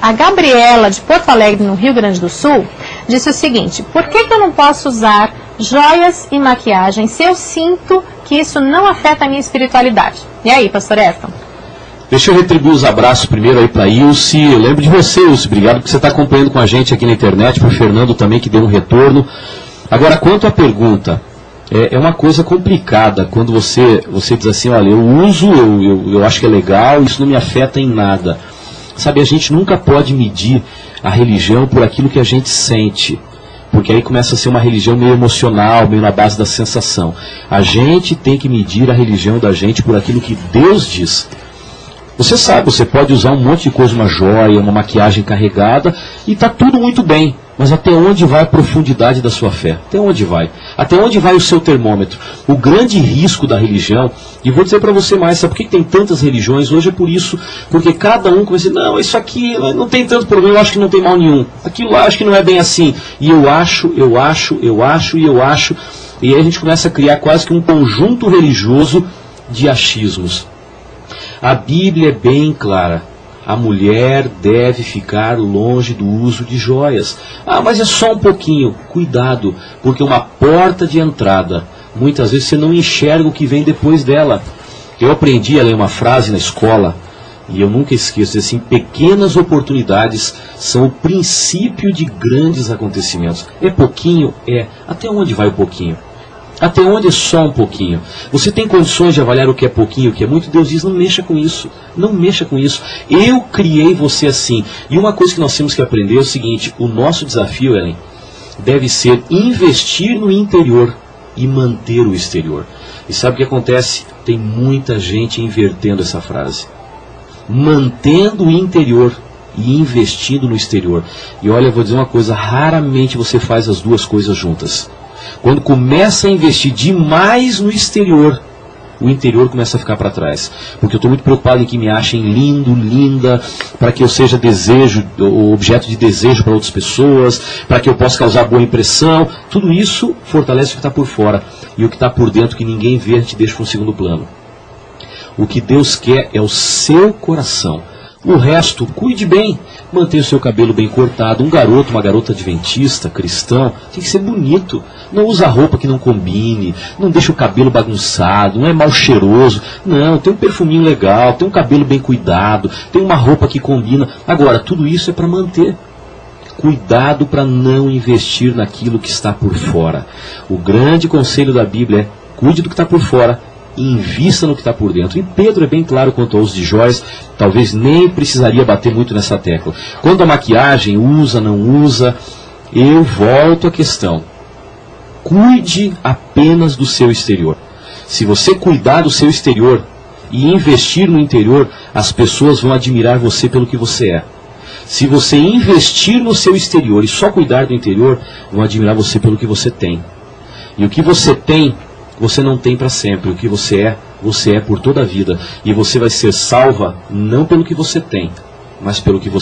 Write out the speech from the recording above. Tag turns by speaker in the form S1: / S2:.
S1: A Gabriela, de Porto Alegre, no Rio Grande do Sul, disse o seguinte: por que, que eu não posso usar joias e maquiagem se eu sinto que isso não afeta a minha espiritualidade? E aí, pastor Efton?
S2: Deixa eu retribuir os abraços primeiro aí para Ilse. Eu lembro de você, Ilse. Obrigado porque você está acompanhando com a gente aqui na internet. Para o Fernando também, que deu um retorno. Agora, quanto à pergunta, é, é, uma coisa complicada quando você, você diz assim, olha, eu uso, eu, eu, eu acho que é legal, isso não me afeta em nada. Sabe, a gente nunca pode medir a religião por aquilo que a gente sente. Porque aí começa a ser uma religião meio emocional, meio na base da sensação. A gente tem que medir a religião da gente por aquilo que Deus diz. Você sabe, você pode usar um monte de coisa, uma joia, uma maquiagem carregada, e está tudo muito bem. Mas até onde vai a profundidade da sua fé? Até onde vai? Até onde vai o seu termômetro? O grande risco da religião, e vou dizer para você mais, sabe por que tem tantas religiões? Hoje é por isso, porque cada um começa não, isso aqui não tem tanto problema, eu acho que não tem mal nenhum. Aquilo lá acho que não é bem assim. E eu acho, eu acho, eu acho e eu acho. E aí a gente começa a criar quase que um conjunto religioso de achismos. A Bíblia é bem clara. A mulher deve ficar longe do uso de joias. Ah, mas é só um pouquinho. Cuidado, porque uma porta de entrada, muitas vezes você não enxerga o que vem depois dela. Eu aprendi a ler uma frase na escola e eu nunca esqueço, assim, pequenas oportunidades são o princípio de grandes acontecimentos. É pouquinho? É. Até onde vai o pouquinho? Até onde é só um pouquinho? Você tem condições de avaliar o que é pouquinho, o que é muito? Deus diz, não mexa com isso. Não mexa com isso. Eu criei você assim. E uma coisa que nós temos que aprender é o seguinte, o nosso desafio, Ellen, deve ser investir no interior e manter o exterior. E sabe o que acontece? Tem muita gente invertendo essa frase. Mantendo o interior e investindo no exterior. E olha, eu vou dizer uma coisa, raramente você faz as duas coisas juntas. Quando começa a investir demais no exterior, o interior começa a ficar para trás. Porque eu estou muito preocupado em que me achem lindo, linda, para que eu seja desejo, objeto de desejo para outras pessoas, para que eu possa causar boa impressão. Tudo isso fortalece o que está por fora. E o que está por dentro, que ninguém vê, a gente deixa para um segundo plano. O que Deus quer é o seu coração. O resto, cuide bem. Mantenha o seu cabelo bem cortado. Um garoto, uma garota adventista, cristão, tem que ser bonito. Não usa roupa que não combine. Não deixa o cabelo bagunçado. Não é mal cheiroso. Não, tem um perfuminho legal. Tem um cabelo bem cuidado. Tem uma roupa que combina. Agora, tudo isso é para manter. Cuidado para não investir naquilo que está por fora. O grande conselho da Bíblia é cuide do que está por fora invista no que está por dentro. E Pedro é bem claro quanto ao uso de joias, talvez nem precisaria bater muito nessa tecla. Quando a maquiagem usa, não usa, eu volto à questão. Cuide apenas do seu exterior. Se você cuidar do seu exterior e investir no interior, as pessoas vão admirar você pelo que você é. Se você investir no seu exterior e só cuidar do interior, vão admirar você pelo que você tem. E o que você tem você não tem para sempre. O que você é, você é por toda a vida. E você vai ser salva não pelo que você tem, mas pelo que você